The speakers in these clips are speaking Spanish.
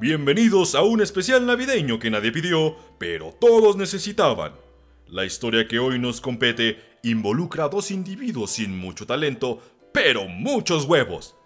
Bienvenidos a un especial navideño que nadie pidió, pero todos necesitaban. La historia que hoy nos compete involucra a dos individuos sin mucho talento, pero muchos huevos.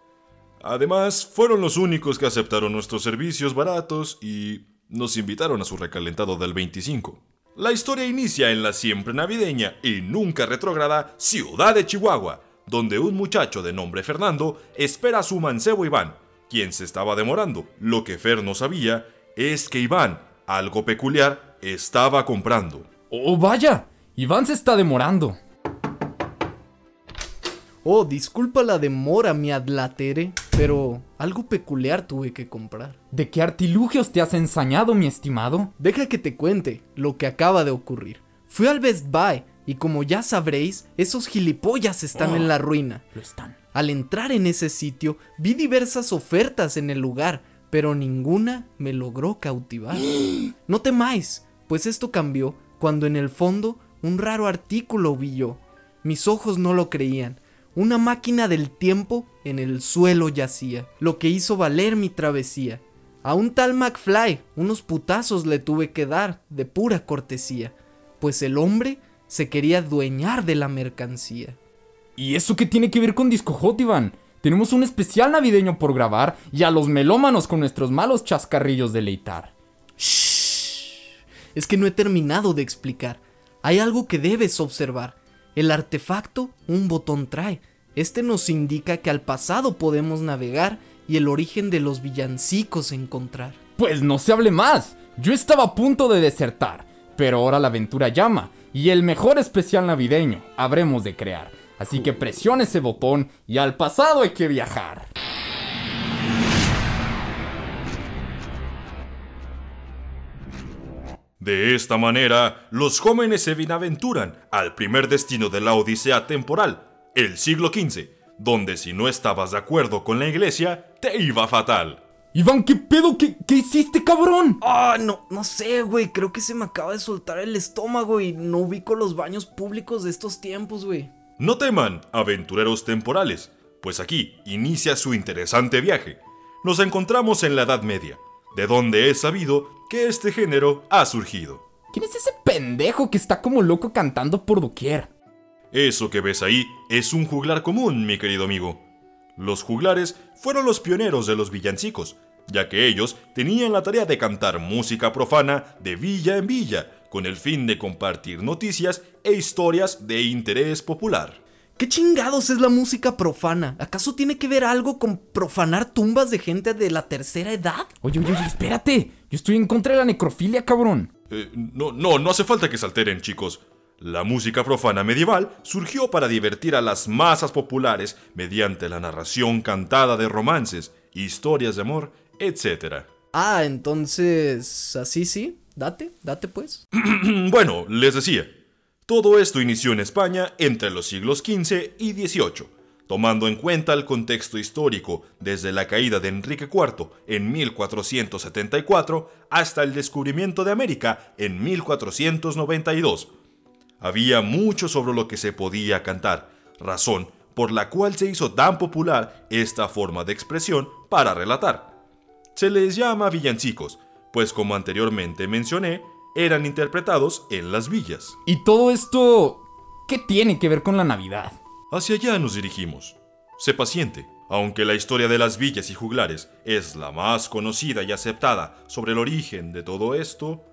Además, fueron los únicos que aceptaron nuestros servicios baratos y nos invitaron a su recalentado del 25. La historia inicia en la siempre navideña y nunca retrograda ciudad de Chihuahua, donde un muchacho de nombre Fernando espera a su mancebo Iván, quien se estaba demorando. Lo que Fer no sabía es que Iván, algo peculiar, estaba comprando. ¡Oh, vaya! Iván se está demorando. Oh, disculpa la demora, mi adlatere, pero algo peculiar tuve que comprar. ¿De qué artilugios te has ensañado, mi estimado? Deja que te cuente lo que acaba de ocurrir. Fui al Best Buy y como ya sabréis, esos gilipollas están Oh. en la ruina. Lo están. Al entrar en ese sitio, vi diversas ofertas en el lugar, pero ninguna me logró cautivar. No temáis, pues esto cambió cuando en el fondo un raro artículo vi yo. Mis ojos no lo creían. Una máquina del tiempo en el suelo yacía, lo que hizo valer mi travesía. A un tal McFly unos putazos le tuve que dar de pura cortesía, pues el hombre se quería adueñar de la mercancía. ¿Y eso qué tiene que ver con Disco Hot, Iván? Tenemos un especial navideño por grabar y a los melómanos con nuestros malos chascarrillos deleitar. Es que no he terminado de explicar. Hay algo que debes observar. El artefacto un botón trae. Este nos indica que al pasado podemos navegar y el origen de los villancicos encontrar. Pues no se hable más. Yo estaba a punto de desertar, pero ahora la aventura llama y el mejor especial navideño habremos de crear. Así que presione ese botón y al pasado hay que viajar. De esta manera, los jóvenes se bienaventuran al primer destino de la Odisea temporal, el siglo XV, donde si no estabas de acuerdo con la iglesia, te iba fatal. Iván, ¿qué pedo? ¿Qué, qué hiciste, cabrón? Ah, no, no sé, güey. Creo que se me acaba de soltar el estómago y no ubico los baños públicos de estos tiempos, güey. No teman, aventureros temporales, pues aquí inicia su interesante viaje. Nos encontramos en la Edad Media, de donde es sabido que este género ha surgido. ¿Quién es ese pendejo que está como loco cantando por doquier? Eso que ves ahí es un juglar común, mi querido amigo. Los juglares fueron los pioneros de los villancicos, ya que ellos tenían la tarea de cantar música profana de villa en villa, con el fin de compartir noticias e historias de interés popular. ¿Qué chingados es la música profana? ¿Acaso tiene que ver algo con profanar tumbas de gente de la tercera edad? Oye, oye, oye, espérate. Yo estoy en contra de la necrofilia, cabrón. Eh, no, no, no hace falta que se alteren, chicos. La música profana medieval surgió para divertir a las masas populares mediante la narración cantada de romances, historias de amor, etc. Ah, entonces, así sí. Date, date pues. bueno, les decía, todo esto inició en España entre los siglos XV y XVIII, tomando en cuenta el contexto histórico desde la caída de Enrique IV en 1474 hasta el descubrimiento de América en 1492. Había mucho sobre lo que se podía cantar, razón por la cual se hizo tan popular esta forma de expresión para relatar. Se les llama villancicos, pues como anteriormente mencioné, eran interpretados en las villas. ¿Y todo esto qué tiene que ver con la Navidad? Hacia allá nos dirigimos. Sé paciente, aunque la historia de las villas y juglares es la más conocida y aceptada sobre el origen de todo esto,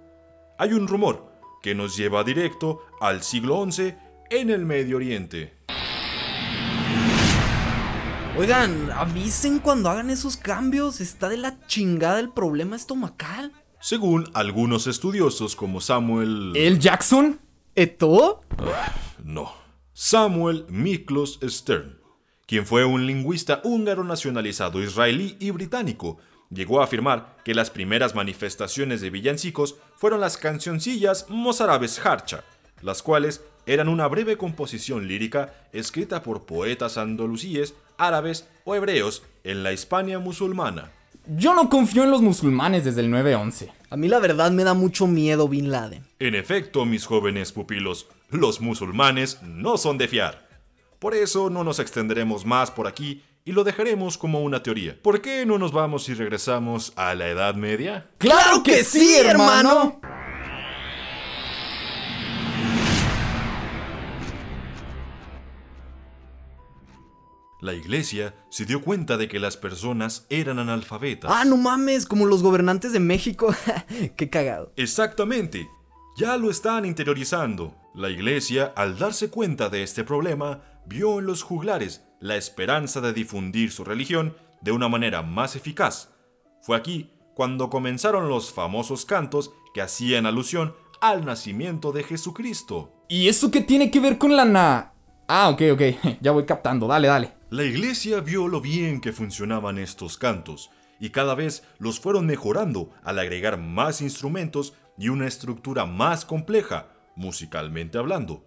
hay un rumor que nos lleva directo al siglo XI en el Medio Oriente. Oigan, avisen cuando hagan esos cambios. Está de la chingada el problema estomacal. Según algunos estudiosos como Samuel... ¿El Jackson? ¿Eto? No. Samuel Miklos Stern, quien fue un lingüista húngaro nacionalizado israelí y británico, llegó a afirmar que las primeras manifestaciones de villancicos fueron las cancioncillas mozárabes harcha, las cuales eran una breve composición lírica escrita por poetas andalusíes, árabes o hebreos en la Hispania musulmana. Yo no confío en los musulmanes desde el 9-11. A mí la verdad me da mucho miedo Bin Laden. En efecto, mis jóvenes pupilos, los musulmanes no son de fiar. Por eso no nos extenderemos más por aquí y lo dejaremos como una teoría. ¿Por qué no nos vamos y regresamos a la Edad Media? ¡Claro que sí, hermano! La iglesia se dio cuenta de que las personas eran analfabetas. Ah, no mames, como los gobernantes de México. Qué cagado. Exactamente. Ya lo están interiorizando. La iglesia, al darse cuenta de este problema, vio en los juglares la esperanza de difundir su religión de una manera más eficaz. Fue aquí cuando comenzaron los famosos cantos que hacían alusión al nacimiento de Jesucristo. ¿Y eso qué tiene que ver con la na... Ah, ok, ok, ya voy captando, dale, dale. La iglesia vio lo bien que funcionaban estos cantos y cada vez los fueron mejorando al agregar más instrumentos y una estructura más compleja, musicalmente hablando.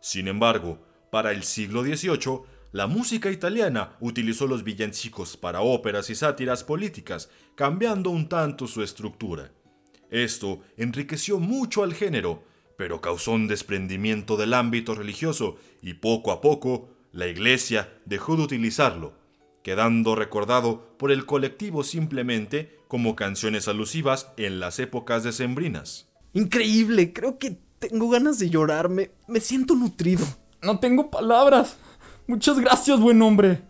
Sin embargo, para el siglo XVIII, la música italiana utilizó los villancicos para óperas y sátiras políticas, cambiando un tanto su estructura. Esto enriqueció mucho al género, pero causó un desprendimiento del ámbito religioso y poco a poco la iglesia dejó de utilizarlo, quedando recordado por el colectivo simplemente como canciones alusivas en las épocas decembrinas. Increíble, creo que tengo ganas de llorar, me, me siento nutrido. No tengo palabras. Muchas gracias, buen hombre.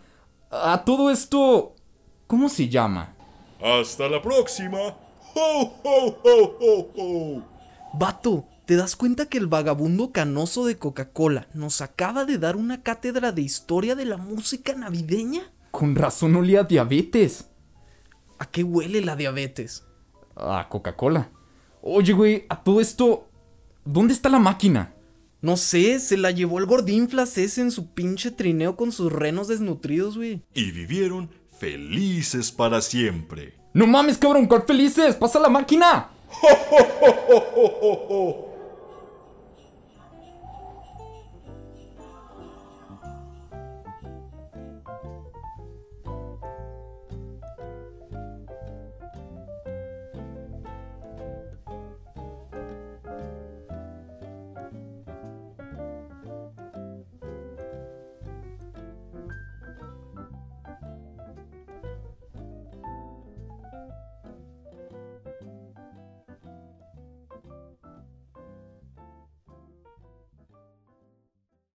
A todo esto, ¿cómo se llama? Hasta la próxima. ¡Ho, ho, ho, ho, ho! Vato, ¿te das cuenta que el vagabundo canoso de Coca-Cola nos acaba de dar una cátedra de historia de la música navideña? Con razón olía a diabetes. ¿A qué huele la diabetes? A Coca-Cola. Oye, güey, a todo esto, ¿dónde está la máquina? No sé, se la llevó el gordinflas ese en su pinche trineo con sus renos desnutridos, güey. Y vivieron felices para siempre. No mames, cabrón, ¿cuál felices? ¡Pasa la máquina! ¡Ho, ho, ho, ho, ho, ho!